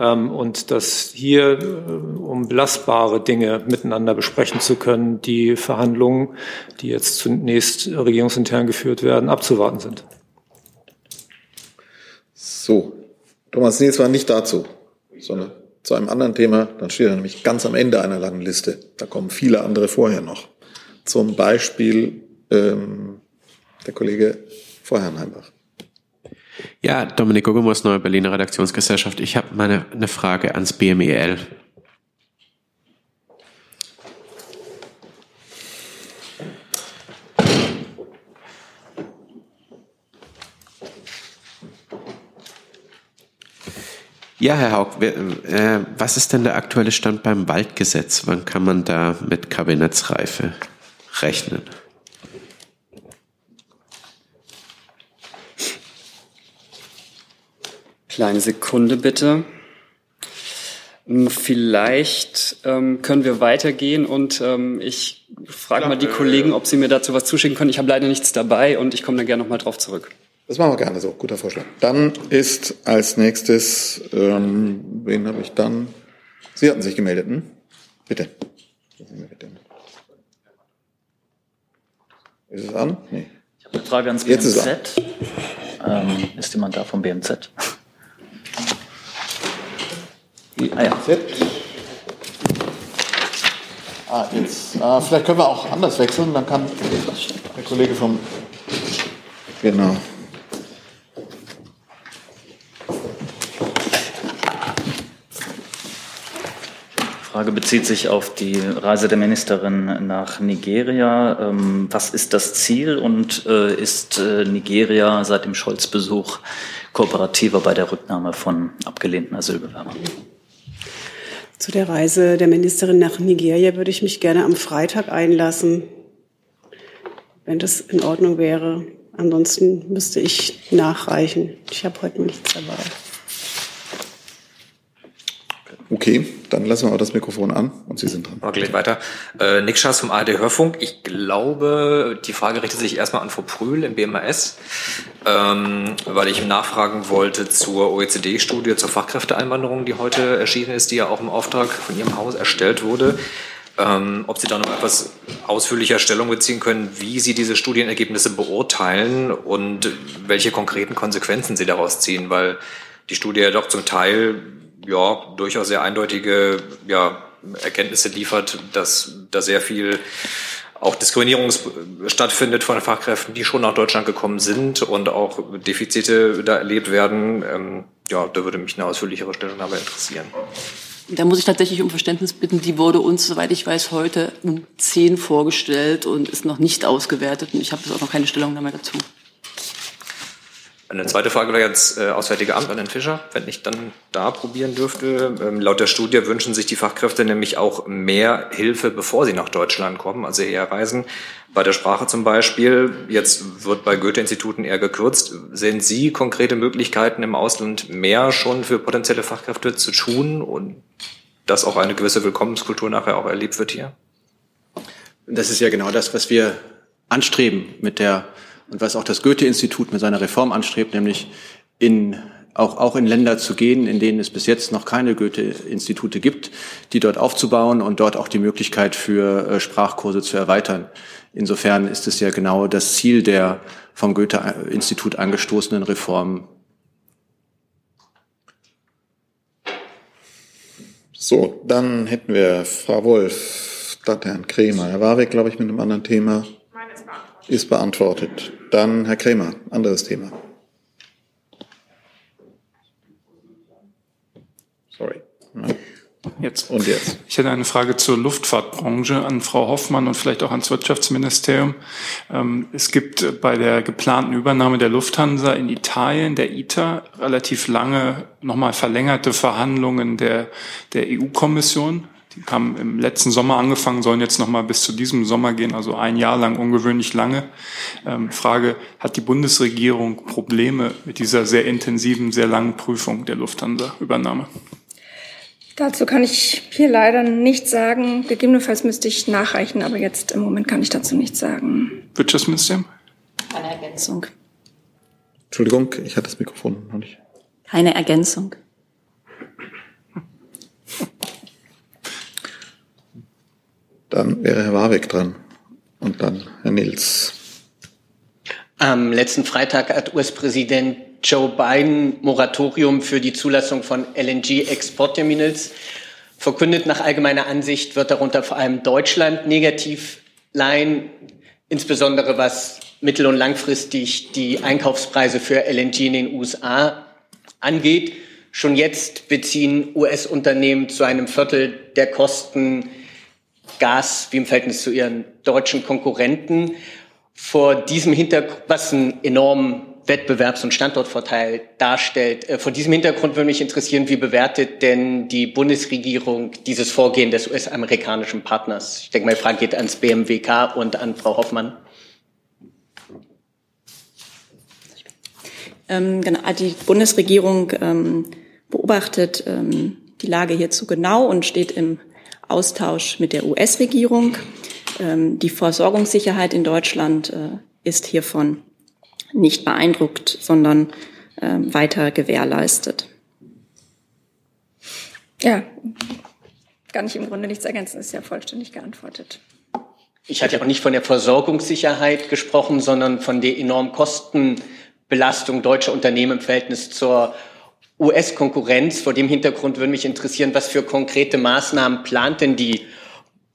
und dass hier, äh, um belastbare Dinge miteinander besprechen zu können, die Verhandlungen, die jetzt zunächst regierungsintern geführt werden, abzuwarten sind. So, Thomas Nils war nicht dazu, sondern zu einem anderen Thema, dann steht er nämlich ganz am Ende einer langen Liste. Da kommen viele andere vorher noch. Zum Beispiel ähm, der Kollege Vorherrnheimbach. Ja, Dominik Guggemus, Neue Berliner Redaktionsgesellschaft. Ich habe meine eine Frage ans BMEL. Ja, Herr Haug, äh, was ist denn der aktuelle Stand beim Waldgesetz? Wann kann man da mit Kabinettsreife rechnen? Kleine Sekunde bitte. Hm, vielleicht ähm, können wir weitergehen und ähm, ich frage mal die Kollegen, ob sie mir dazu was zuschicken können. Ich habe leider nichts dabei und ich komme dann gerne nochmal drauf zurück. Das machen wir gerne so. Guter Vorschlag. Dann ist als nächstes, ähm, wen habe ich dann? Sie hatten sich gemeldet, hm? Bitte. Ist es an? Nee. Ich habe eine Frage ans BMZ. Jetzt ist, ähm, ist jemand da vom BMZ? Ah, ja. Ah, jetzt. Ah, vielleicht können wir auch anders wechseln, dann kann der Kollege vom. Genau. Frage bezieht sich auf die Reise der Ministerin nach Nigeria. Ähm, was ist das Ziel und äh, ist äh, Nigeria seit dem Scholz-Besuch kooperativer bei der Rücknahme von abgelehnten Asylbewerbern? Zu der Reise der Ministerin nach Nigeria würde ich mich gerne am Freitag einlassen, wenn das in Ordnung wäre. Ansonsten müsste ich nachreichen. Ich habe heute nichts dabei. Okay, dann lassen wir auch das Mikrofon an und Sie sind dran. Okay, gleich weiter. Äh, Nick Schaas vom ARD Hörfunk. Ich glaube, die Frage richtet sich erstmal an Frau Prühl im BMAS, ähm, weil ich nachfragen wollte zur OECD-Studie zur Fachkräfteeinwanderung, die heute erschienen ist, die ja auch im Auftrag von Ihrem Haus erstellt wurde. Ähm, ob Sie da noch etwas ausführlicher Stellung beziehen können, wie Sie diese Studienergebnisse beurteilen und welche konkreten Konsequenzen Sie daraus ziehen, weil die Studie ja doch zum Teil ja, durchaus sehr eindeutige ja, Erkenntnisse liefert, dass da sehr viel auch Diskriminierung stattfindet von Fachkräften, die schon nach Deutschland gekommen sind und auch Defizite da erlebt werden. Ähm, ja, da würde mich eine ausführlichere Stellungnahme interessieren. Da muss ich tatsächlich um Verständnis bitten. Die wurde uns, soweit ich weiß, heute um zehn vorgestellt und ist noch nicht ausgewertet. Und ich habe jetzt auch noch keine Stellungnahme dazu. Eine zweite Frage wäre jetzt äh, Auswärtige Amt an den Fischer, wenn ich dann da probieren dürfte. Ähm, laut der Studie wünschen sich die Fachkräfte nämlich auch mehr Hilfe, bevor sie nach Deutschland kommen, also hierher reisen. Bei der Sprache zum Beispiel, jetzt wird bei Goethe-Instituten eher gekürzt. Sehen Sie konkrete Möglichkeiten im Ausland mehr schon für potenzielle Fachkräfte zu tun und dass auch eine gewisse Willkommenskultur nachher auch erlebt wird hier? Das ist ja genau das, was wir anstreben mit der und was auch das Goethe-Institut mit seiner Reform anstrebt, nämlich in auch, auch in Länder zu gehen, in denen es bis jetzt noch keine Goethe-Institute gibt, die dort aufzubauen und dort auch die Möglichkeit für äh, Sprachkurse zu erweitern. Insofern ist es ja genau das Ziel der vom Goethe-Institut angestoßenen Reformen. So, dann hätten wir Frau Wolf, statt Herrn Kremer. Herr Warwick, glaube ich, mit einem anderen Thema. Ist beantwortet. Dann Herr Kremer, anderes Thema. Sorry. Jetzt. Und jetzt. Ich hätte eine Frage zur Luftfahrtbranche an Frau Hoffmann und vielleicht auch ans Wirtschaftsministerium. Ähm, es gibt bei der geplanten Übernahme der Lufthansa in Italien, der ITA, relativ lange nochmal verlängerte Verhandlungen der, der EU-Kommission. Die haben im letzten Sommer angefangen, sollen jetzt nochmal bis zu diesem Sommer gehen, also ein Jahr lang ungewöhnlich lange. Ähm, Frage, hat die Bundesregierung Probleme mit dieser sehr intensiven, sehr langen Prüfung der Lufthansa-Übernahme? Dazu kann ich hier leider nichts sagen. Gegebenenfalls müsste ich nachreichen, aber jetzt im Moment kann ich dazu nichts sagen. Wirtschaftsministerium? Keine Ergänzung. Entschuldigung, ich hatte das Mikrofon noch nicht. Keine Ergänzung. Dann wäre Herr Warwick dran und dann Herr Nils. Am letzten Freitag hat US-Präsident Joe Biden Moratorium für die Zulassung von LNG-Exportterminals verkündet. Nach allgemeiner Ansicht wird darunter vor allem Deutschland negativ leihen, insbesondere was mittel- und langfristig die Einkaufspreise für LNG in den USA angeht. Schon jetzt beziehen US-Unternehmen zu einem Viertel der Kosten Gas wie im Verhältnis zu ihren deutschen Konkurrenten. Vor diesem Hintergrund, was einen enormen Wettbewerbs- und Standortvorteil darstellt. Äh, vor diesem Hintergrund würde mich interessieren, wie bewertet denn die Bundesregierung dieses Vorgehen des US-amerikanischen Partners? Ich denke, meine Frage geht ans BMWK und an Frau Hoffmann. Ähm, genau, die Bundesregierung ähm, beobachtet ähm, die Lage hierzu genau und steht im Austausch mit der US-Regierung. Ähm, die Versorgungssicherheit in Deutschland äh, ist hiervon nicht beeindruckt, sondern äh, weiter gewährleistet. Ja, kann ich im Grunde nichts ergänzen, ist ja vollständig geantwortet. Ich hatte auch nicht von der Versorgungssicherheit gesprochen, sondern von der enormen Kostenbelastung deutscher Unternehmen im Verhältnis zur US-Konkurrenz. Vor dem Hintergrund würde mich interessieren, was für konkrete Maßnahmen plant denn die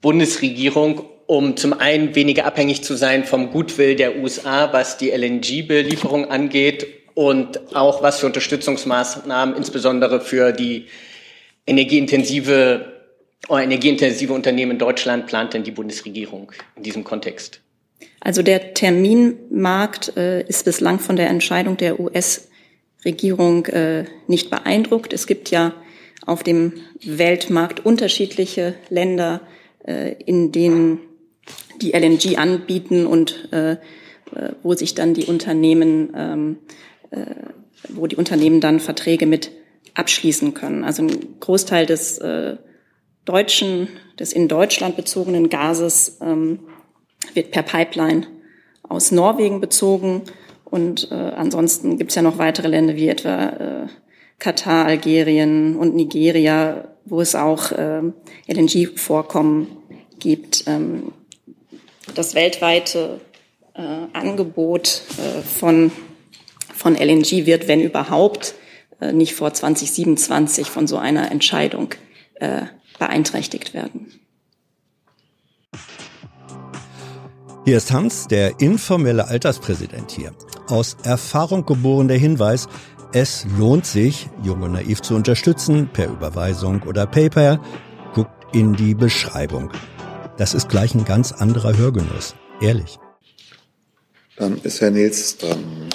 Bundesregierung, um zum einen weniger abhängig zu sein vom Gutwill der USA, was die LNG-Belieferung angeht und auch was für Unterstützungsmaßnahmen insbesondere für die energieintensive oder energieintensive Unternehmen in Deutschland plant denn die Bundesregierung in diesem Kontext? Also der Terminmarkt äh, ist bislang von der Entscheidung der US-Regierung äh, nicht beeindruckt. Es gibt ja auf dem Weltmarkt unterschiedliche Länder, äh, in denen die LNG anbieten und äh, äh, wo sich dann die Unternehmen, ähm, äh, wo die Unternehmen dann Verträge mit abschließen können. Also ein Großteil des äh, deutschen, des in Deutschland bezogenen Gases ähm, wird per Pipeline aus Norwegen bezogen. Und äh, ansonsten gibt es ja noch weitere Länder wie etwa äh, Katar, Algerien und Nigeria, wo es auch äh, LNG-Vorkommen gibt. Ähm, das weltweite äh, Angebot äh, von, von LNG wird, wenn überhaupt, äh, nicht vor 2027 von so einer Entscheidung äh, beeinträchtigt werden. Hier ist Hans, der informelle Alterspräsident hier. Aus Erfahrung geboren der Hinweis, es lohnt sich, Jung und Naiv zu unterstützen, per Überweisung oder PayPal. Guckt in die Beschreibung. Das ist gleich ein ganz anderer Hörgenuss. Ehrlich. Dann ist Herr Nils dran.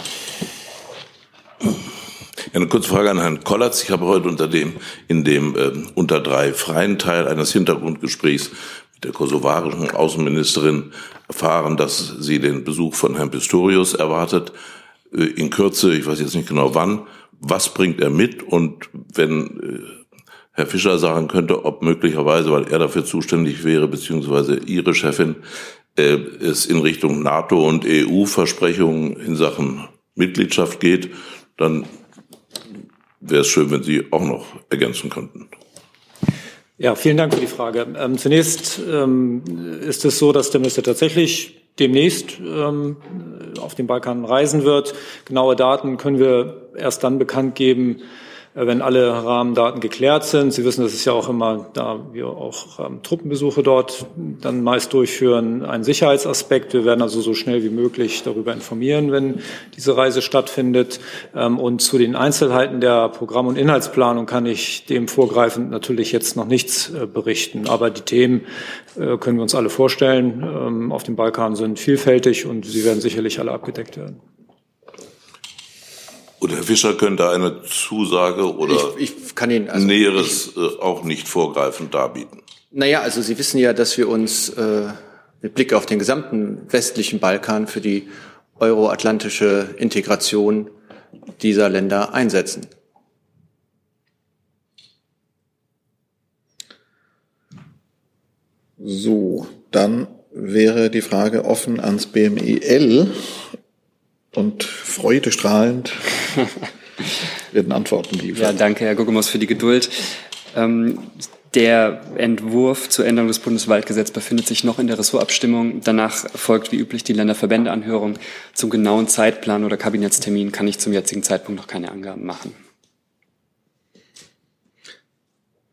Eine kurze Frage an Herrn Kollatz. Ich habe heute unter dem, in dem äh, unter drei freien Teil eines Hintergrundgesprächs der kosovarischen Außenministerin erfahren, dass sie den Besuch von Herrn Pistorius erwartet. Äh, in Kürze, ich weiß jetzt nicht genau wann. Was bringt er mit? Und wenn äh, Herr Fischer sagen könnte, ob möglicherweise, weil er dafür zuständig wäre, beziehungsweise Ihre Chefin, äh, es in Richtung NATO und EU-Versprechungen in Sachen Mitgliedschaft geht, dann wäre es schön, wenn Sie auch noch ergänzen könnten. Ja, vielen Dank für die Frage. Ähm, zunächst ähm, ist es so, dass der Minister tatsächlich demnächst ähm, auf den Balkan reisen wird. Genaue Daten können wir erst dann bekannt geben, wenn alle Rahmendaten geklärt sind. Sie wissen, das ist ja auch immer, da wir auch ähm, Truppenbesuche dort dann meist durchführen, ein Sicherheitsaspekt. Wir werden also so schnell wie möglich darüber informieren, wenn diese Reise stattfindet. Ähm, und zu den Einzelheiten der Programm- und Inhaltsplanung kann ich dem vorgreifend natürlich jetzt noch nichts äh, berichten. Aber die Themen äh, können wir uns alle vorstellen. Ähm, auf dem Balkan sind vielfältig und sie werden sicherlich alle abgedeckt werden. Und Herr Fischer könnte eine Zusage oder ich, ich kann Ihnen also Näheres ich, äh, auch nicht vorgreifend darbieten. Naja, also Sie wissen ja, dass wir uns äh, mit Blick auf den gesamten westlichen Balkan für die euroatlantische Integration dieser Länder einsetzen. So, dann wäre die Frage offen ans BMEL und freudestrahlend werden Antworten liefern. Ja, danke, Herr Guggemus, für die Geduld. Ähm, der Entwurf zur Änderung des Bundeswaldgesetzes befindet sich noch in der Ressortabstimmung. Danach folgt wie üblich die Länderverbändeanhörung. Zum genauen Zeitplan oder Kabinettstermin kann ich zum jetzigen Zeitpunkt noch keine Angaben machen.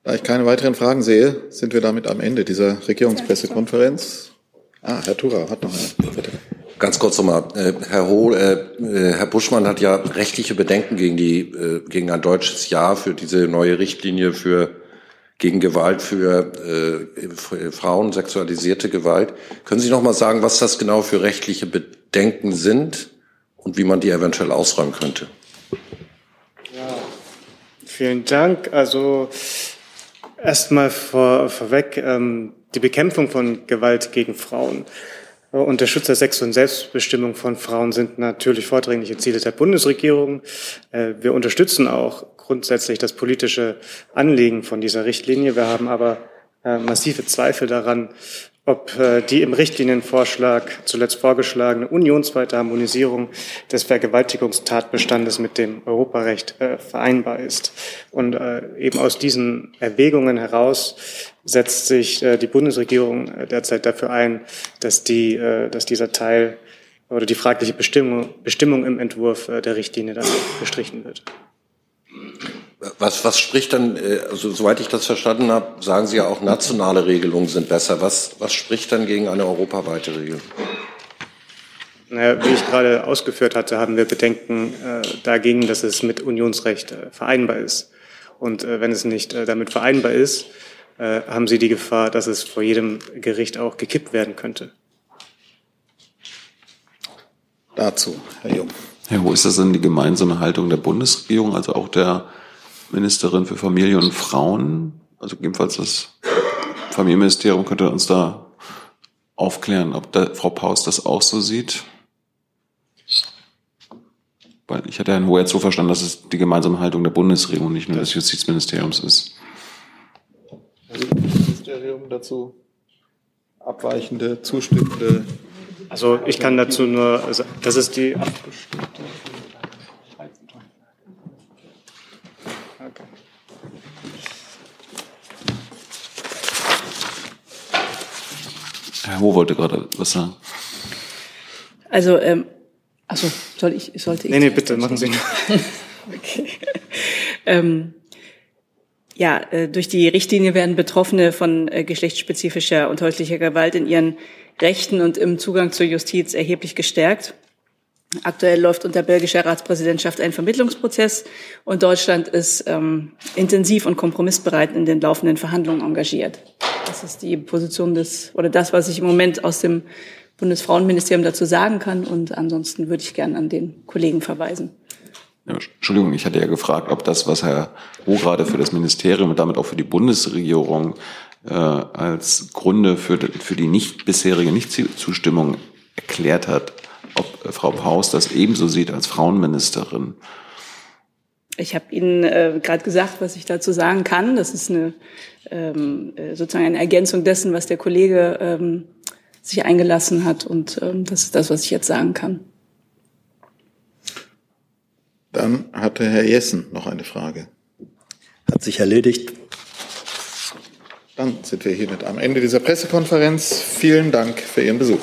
Da ich keine weiteren Fragen sehe, sind wir damit am Ende dieser Regierungspressekonferenz. Ah, Herr Tura hat noch eine. Bitte. Ganz kurz nochmal, äh, Herr Ho, äh, äh, Herr Buschmann hat ja rechtliche Bedenken gegen die, gegen ein deutsches Ja für diese neue Richtlinie für gegen Gewalt für äh, Frauen, sexualisierte Gewalt. Können Sie noch mal sagen, was das genau für rechtliche Bedenken sind und wie man die eventuell ausräumen könnte? Ja, vielen Dank. Also erstmal vor, vorweg ähm, die Bekämpfung von Gewalt gegen Frauen und der Schutz der Sex- und Selbstbestimmung von Frauen sind natürlich vordringliche Ziele der Bundesregierung. Äh, wir unterstützen auch grundsätzlich das politische Anliegen von dieser Richtlinie. Wir haben aber äh, massive Zweifel daran, ob äh, die im Richtlinienvorschlag zuletzt vorgeschlagene unionsweite Harmonisierung des Vergewaltigungstatbestandes mit dem Europarecht vereinbar ist. Und eben aus diesen Erwägungen heraus setzt sich äh, die Bundesregierung äh, derzeit dafür ein, dass, die, äh, dass dieser Teil oder die fragliche Bestimmung, Bestimmung im Entwurf der Richtlinie dann gestrichen wird. Was, was spricht dann, also soweit ich das verstanden habe, sagen Sie ja auch, nationale Regelungen sind besser. Was, was spricht dann gegen eine europaweite Regelung? Naja, wie ich gerade ausgeführt hatte, haben wir Bedenken äh, dagegen, dass es mit Unionsrecht äh, vereinbar ist. Und äh, wenn es nicht damit vereinbar ist, äh, haben Sie die Gefahr, dass es vor jedem Gericht auch gekippt werden könnte? Dazu, Herr Jung. Herr, wo ist das denn die gemeinsame Haltung der Bundesregierung, also auch der Ministerin für Familie und Frauen? Also jedenfalls das Familienministerium könnte uns da aufklären, ob da Frau Paus das auch so sieht. Weil ich hatte Herrn Hoher jetzt so verstanden, dass es die gemeinsame Haltung der Bundesregierung, nicht nur des Justizministeriums ist. Ministerium dazu abweichende, zustimmende? Also ich kann dazu nur, also das ist die abgestimmte. Herr Ho wollte gerade was sagen. Also, ähm, also soll ich, sollte ich? Nee, nee, bitte, machen Sie. okay. ähm, ja, äh, durch die Richtlinie werden Betroffene von äh, geschlechtsspezifischer und häuslicher Gewalt in ihren Rechten und im Zugang zur Justiz erheblich gestärkt. Aktuell läuft unter belgischer Ratspräsidentschaft ein Vermittlungsprozess und Deutschland ist ähm, intensiv und kompromissbereit in den laufenden Verhandlungen engagiert. Das ist die Position des oder das, was ich im Moment aus dem Bundesfrauenministerium dazu sagen kann. Und ansonsten würde ich gerne an den Kollegen verweisen. Entschuldigung, ich hatte ja gefragt, ob das, was Herr Roh gerade für das Ministerium und damit auch für die Bundesregierung äh, als Gründe für, für die nicht bisherige Nichtzustimmung erklärt hat, ob äh, Frau Paus das ebenso sieht als Frauenministerin. Ich habe Ihnen äh, gerade gesagt, was ich dazu sagen kann. Das ist eine ähm, äh, sozusagen eine Ergänzung dessen, was der Kollege ähm, sich eingelassen hat. Und ähm, das ist das, was ich jetzt sagen kann. Dann hatte Herr Jessen noch eine Frage. Hat sich erledigt. Dann sind wir hiermit am Ende dieser Pressekonferenz. Vielen Dank für Ihren Besuch.